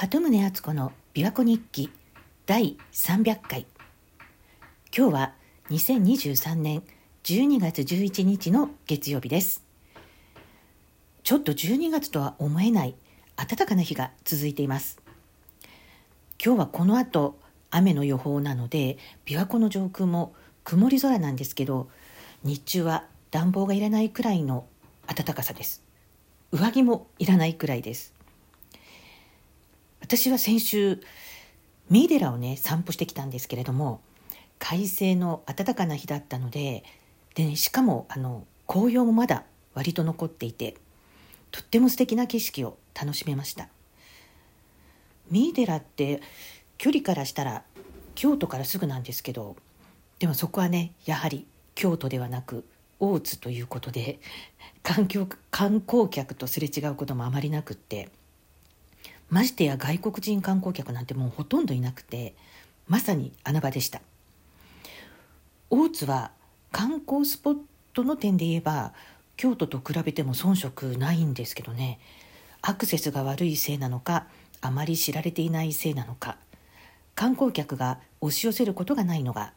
鳩宗敦子の琵琶湖日記第300回。今日は2023年12月11日の月曜日です。ちょっと12月とは思えない暖かな日が続いています。今日はこの後雨の予報なので琵琶湖の上空も曇り空なんですけど日中は暖房がいらないくらいの暖かさです。上着もいらないくらいです。私は先週三井寺をね散歩してきたんですけれども快晴の暖かな日だったのでで、ね、しかもあの紅葉もまだ割と残っていてとっても素敵な景色を楽しめました。三井寺って距離からしたら京都からすぐなんですけどでもそこはねやはり京都ではなく大津ということで観光客とすれ違うこともあまりなくってましてや外国人観光客なんてもうほとんどいなくてまさに穴場でした。大津は観光スポットの点で言えば京都と比べても遜色ないんですけどね。アクセスが悪いせいなのかあまり知られていないせいなのか観光客が押し寄せることがないのが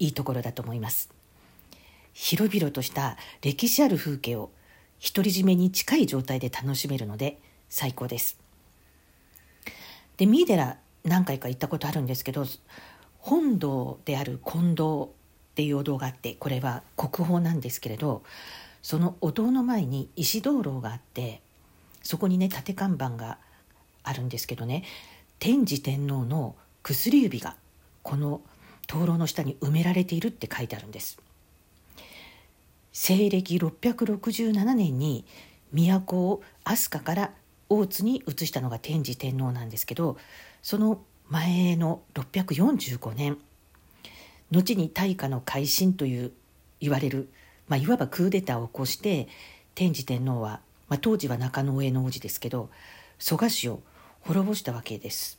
いいところだと思います。広々とした歴史ある風景を独り占めに近い状態で楽しめるので最高です。で三井寺何回か行ったことあるんですけど本堂である金堂っていうお堂があってこれは国宝なんですけれどそのお堂の前に石灯籠があってそこにね縦看板があるんですけどね天智天皇の薬指がこの灯籠の下に埋められているって書いてあるんです。西暦667年に都を飛鳥から大津に移したのが天智天皇なんですけどその前の645年後に大化の改新という言われる、まあ、いわばクーデターを起こして天智天皇は、まあ、当時は中野上の王子ですけど蘇我氏を滅ぼしたわけです。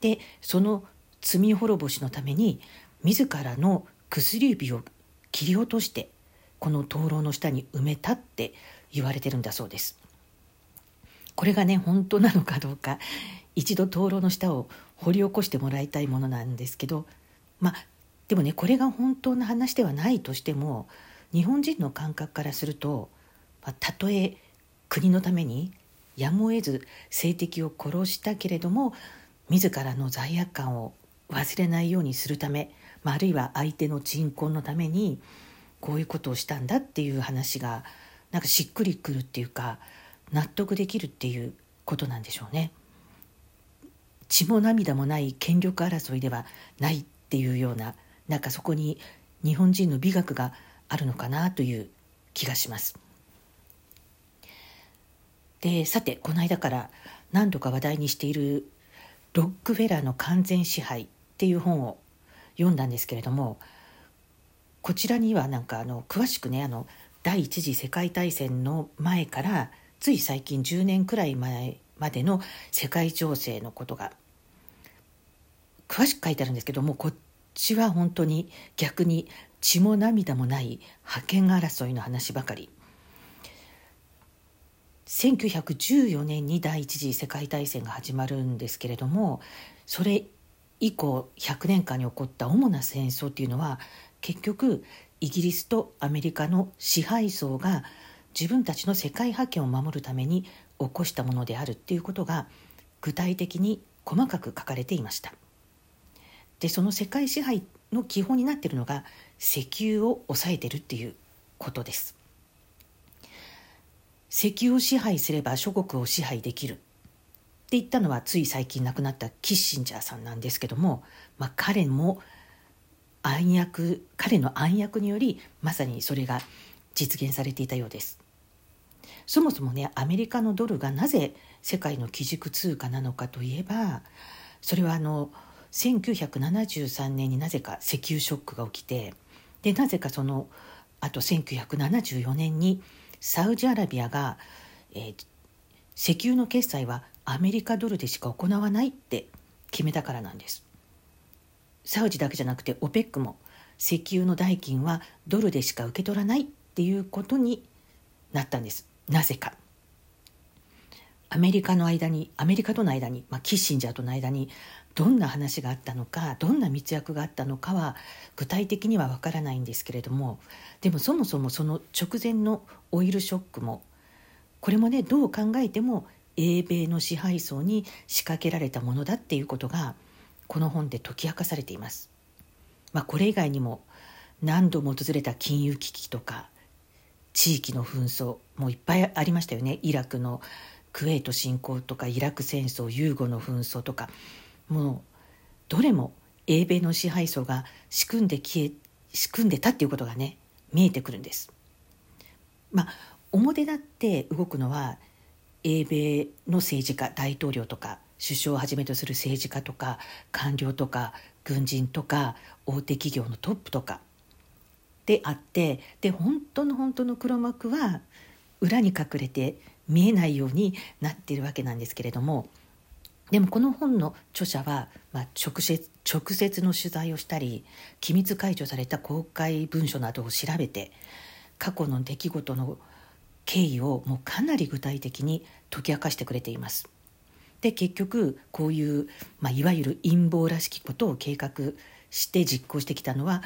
でその罪滅ぼしのために自らの薬指を切り落としてこの灯籠の下に埋めたって言われてるんだそうです。これがね本当なのかどうか一度灯籠の下を掘り起こしてもらいたいものなんですけどまあでもねこれが本当の話ではないとしても日本人の感覚からすると、まあ、たとえ国のためにやむを得ず政敵を殺したけれども自らの罪悪感を忘れないようにするため、まあ、あるいは相手の鎮魂のためにこういうことをしたんだっていう話がなんかしっくりくるっていうか納得できるっていうことなんでしょうね。血も涙もない権力争いではないっていうようななんかそこに日本人の美学があるのかなという気がします。でさてこの間から何度か話題にしているロックフェラーの完全支配っていう本を読んだんですけれどもこちらにはなんかあの詳しくねあの第一次世界大戦の前からつい最近10年くらい前までの世界情勢のことが詳しく書いてあるんですけどもこっちは本当に逆に血も涙もない覇権争いの話ばかり。1914年に第一次世界大戦が始まるんですけれどもそれ以降100年間に起こった主な戦争っていうのは結局イギリスとアメリカの支配層が自分たちの世界覇権を守るために起こしたものであるっていうことが具体的に細かく書かれていました。でその世界支配の基本になっているのが石油を抑えてるっていうことです。石油を支配すれば諸国を支配できる。って言ったのはつい最近亡くなったキッシンジャーさんなんですけども、まあ、彼も暗躍彼の暗躍によりまさにそれが実現されていたようです。そもそもねアメリカのドルがなぜ世界の基軸通貨なのかといえばそれはあの1973年になぜか石油ショックが起きてでなぜかそのあと1974年にサウジアラビアが、えー、石油の決済はアメリカドルでしか行わないって決めたからなんです。サウジだけじゃなくて OPEC も石油の代金はドルでしか受け取らないっていうことになったんです。なぜかアメリカの間にアメリカとの間に、まあ、キッシンジャーとの間にどんな話があったのかどんな密約があったのかは具体的にはわからないんですけれどもでもそもそもその直前のオイルショックもこれもねどう考えても英米の支配層に仕掛けられたものだっていうことがこの本で解き明かされています。まあ、これ以外にも何度も訪れた金融危機とか地域の紛争もういっぱいありましたよねイラクのクウェート侵攻とかイラク戦争ユーゴの紛争とかもうどれも英米の支配層が仕組んで消え仕組んでたっていうことがね見えてくるんです。まあ表立って動くのは英米の政治家大統領とか首相をはじめとする政治家とか官僚とか軍人とか大手企業のトップとかであってで本当の本当の黒幕は裏に隠れて見えないようになっているわけなんですけれどもでもこの本の著者は、まあ、直接直接の取材をしたり機密解除された公開文書などを調べて過去の出来事の経緯をもうかなり具体的に解き明かしてくれています。で結局こういう、まあ、いわゆる陰謀らしきことを計画して実行してきたのは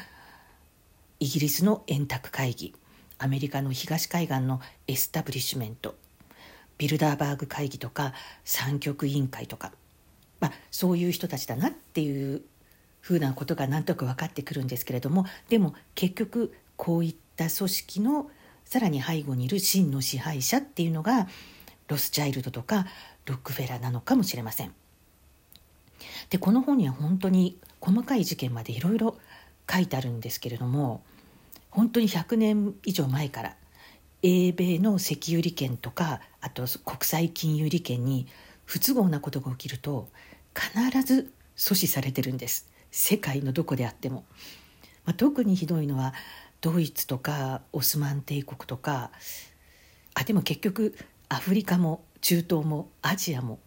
イギリスの円卓会議アメリカの東海岸のエスタブリッシュメントビルダーバーグ会議とか三極委員会とか、まあ、そういう人たちだなっていうふうなことがなんとなく分かってくるんですけれどもでも結局こういった組織のさらに背後にいる真の支配者っていうのがロスチャイルドとかロックフェラーなのかもしれません。でこの本には本当に細かい事件までいろいろ書いてあるんですけれども本当に100年以上前から英米の石油利権とかあと国際金融利権に不都合なことが起きると必ず阻止されてるんです世界のどこであっても、まあ、特にひどいのはドイツとかオスマン帝国とかあでも結局アフリカも中東もアジアも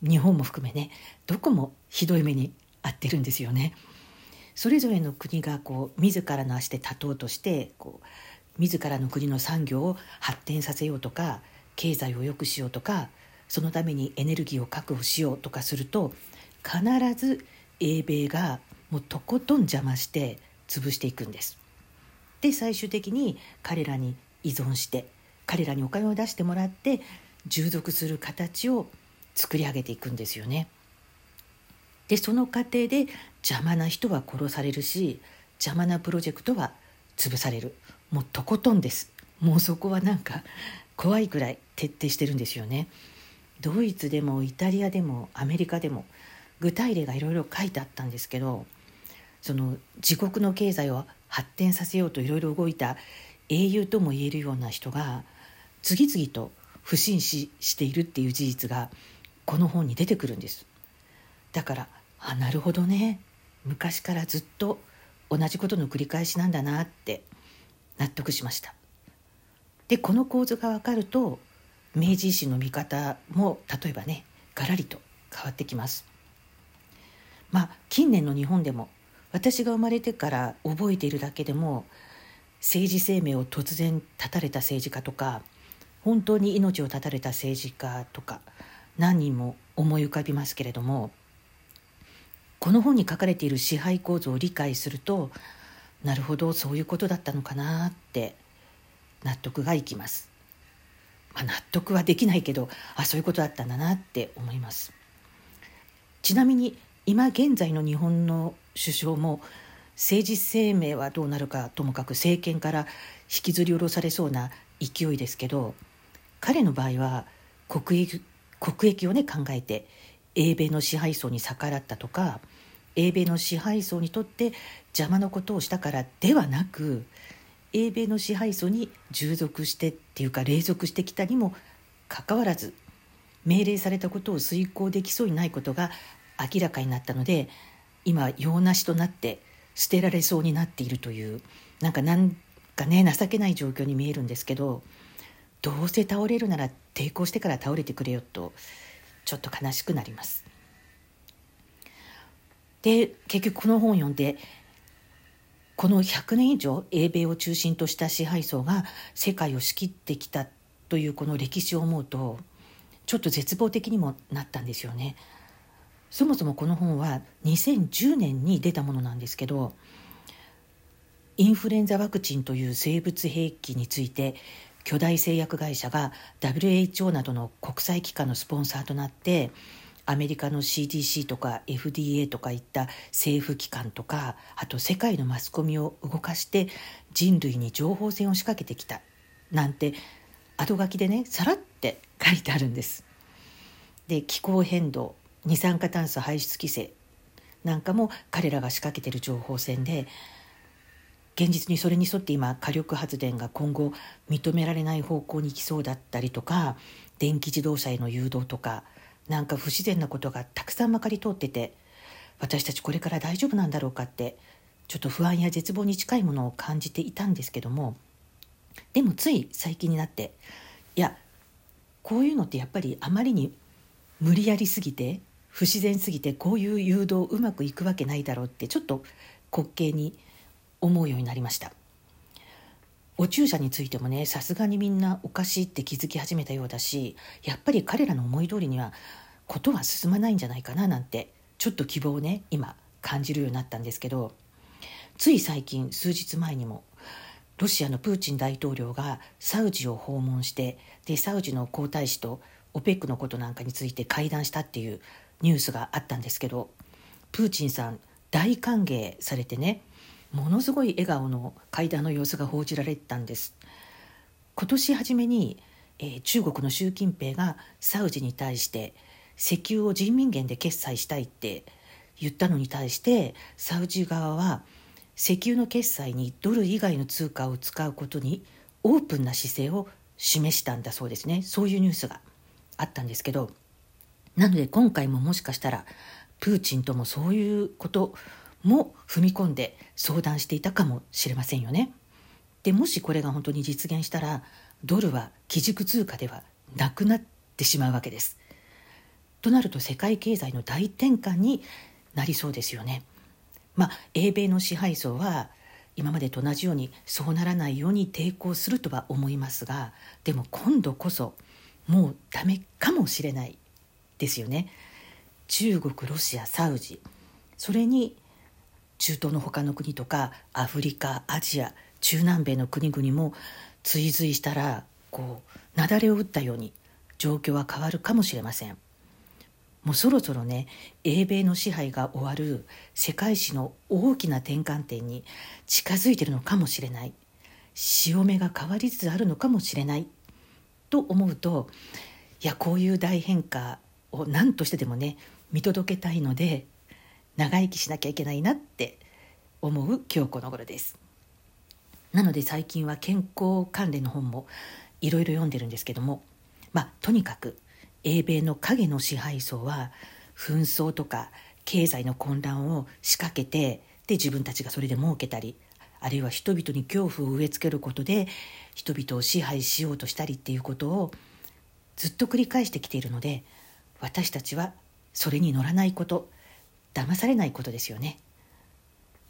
日本も含めねどこもひどい目に遭ってるんですよね。それぞれの国がこう自らの足で立とうとしてこう自らの国の産業を発展させようとか経済を良くしようとかそのためにエネルギーを確保しようとかすると必ず英米がもうとことん邪魔して潰していくんです。で最終的に彼らに依存して彼らにお金を出してもらって従属する形を作り上げていくんですよね。でその過程で邪魔な人は殺されるし邪魔なプロジェクトは潰される。もうとことんです。もうそこはなんか怖いくらい徹底してるんですよね。ドイツでもイタリアでもアメリカでも具体例がいろいろ書いてあったんですけどその自国の経済を発展させようといろいろ動いた英雄とも言えるような人が次々と不審死しているっていう事実がこの本に出てくるんです。だからあなるほどね。昔からずっと同じことの繰り返しなんだなって納得しました。でこの構図が分かると明治維新の見方も例えばねガラリと変わってきます。まあ近年の日本でも私が生まれてから覚えているだけでも政治生命を突然絶たれた政治家とか本当に命を絶たれた政治家とか何人も思い浮かびますけれどもこの本に書かれている支配構造を理解するとなるほどそういうことだったのかなって納得がいきます。まあ、納得はできないけどあそういうことだったんだなって思います。ちなみに今現在の日本の首相も政治生命はどうなるかともかく政権から引きずり下ろされそうな勢いですけど彼の場合は国益国益をね考えて英米の支配層に逆らったとか英米の支配層にとって邪魔なことをしたからではなく英米の支配層に従属してっていうか隷属してきたにもかかわらず命令されたことを遂行できそうにないことが明らかになったので今用なしとなって捨てられそうになっているというなんかなんかね情けない状況に見えるんですけどどうせ倒れるなら抵抗してから倒れてくれよとちょっと悲しくなります。で結局この本を読んでこの100年以上英米を中心とした支配層が世界を仕切ってきたというこの歴史を思うとちょっと絶望的にもなったんですよね。そもそもこの本は2010年に出たものなんですけどインフルエンザワクチンという生物兵器について巨大製薬会社が WHO などの国際機関のスポンサーとなってアメリカの CDC とか FDA とかいった政府機関とかあと世界のマスコミを動かして人類に情報戦を仕掛けてきたなんて後書きでねさらって書いてあるんです。で気候変動二酸化炭素排出規制なんかも彼らが仕掛けてる情報戦で現実にそれに沿って今火力発電が今後認められない方向に行きそうだったりとか電気自動車への誘導とかなんか不自然なことがたくさんまかり通ってて私たちこれから大丈夫なんだろうかってちょっと不安や絶望に近いものを感じていたんですけどもでもつい最近になっていやこういうのってやっぱりあまりに無理やりすぎて不自然すぎてこういう誘導うまくいくわけないだろうってちょっと滑稽に思うようになりました。お注射についてもねさすがにみんなおかしいって気づき始めたようだしやっぱり彼らの思い通りにはことは進まないんじゃないかななんてちょっと希望をね今感じるようになったんですけどつい最近数日前にもロシアのプーチン大統領がサウジを訪問してでサウジの皇太子と OPEC のことなんかについて会談したっていうニュースがあったんですけどプーチンさん大歓迎されてねものすごい笑顔の会談の様子が報じられたんです。今年初めに、えー、中国の習近平がサウジに対して石油を人民元で決済したいって言ったのに対してサウジ側は石油の決済にドル以外の通貨を使うことにオープンな姿勢を示したんだそうですね。そういうニュースがあったんですけど。なので今回ももしかしたらプーチンともそういうことも踏み込んで相談していたかもしれませんよね。でもしこれが本当に実現したらドルは基軸通貨ではなくなってしまうわけです。となると世界経済の大転換になりそうですよね。まあ英米の支配層は今までと同じようにそうならないように抵抗するとは思いますがでも今度こそもうダメかもしれないですよね。中国ロシアサウジそれに中東の他の国とかアフリカアジア中南米の国々も追随したらこう雪崩を打ったように状況は変わるかもしれません。もうそろそろね英米の支配が終わる世界史の大きな転換点に近づいてるのかもしれない。潮目が変わりつつあるのかもしれない。と思うといやこういう大変化を何としてでもね見届けたいので長生きしなきゃいけないなって思う今日この頃です。なので最近は健康関連の本もいろいろ読んでるんですけどもまあとにかく英米の影の支配層は紛争とか経済の混乱を仕掛けてで自分たちがそれで儲けたりあるいは人々に恐怖を植え付けることで人々を支配しようとしたりっていうことをずっと繰り返してきているので私たちはそれに乗らないこと騙されないことですよね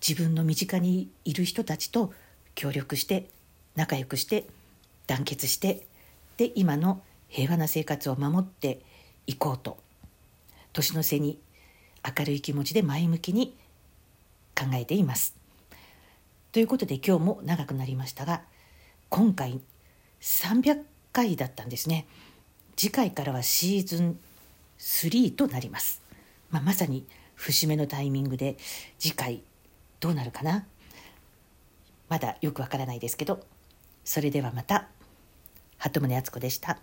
自分の身近にいる人たちと協力して仲良くして団結してで今の平和な生活を守っていこうと年の瀬に明るい気持ちで前向きに考えています。ということで今日も長くなりましたが今回300回だったんですね。次回からはシーズン3となります。まあ、まさに節目のタイミングで次回どうなるかな？まだよくわからないですけどそれではまた鳩宗敦子でした。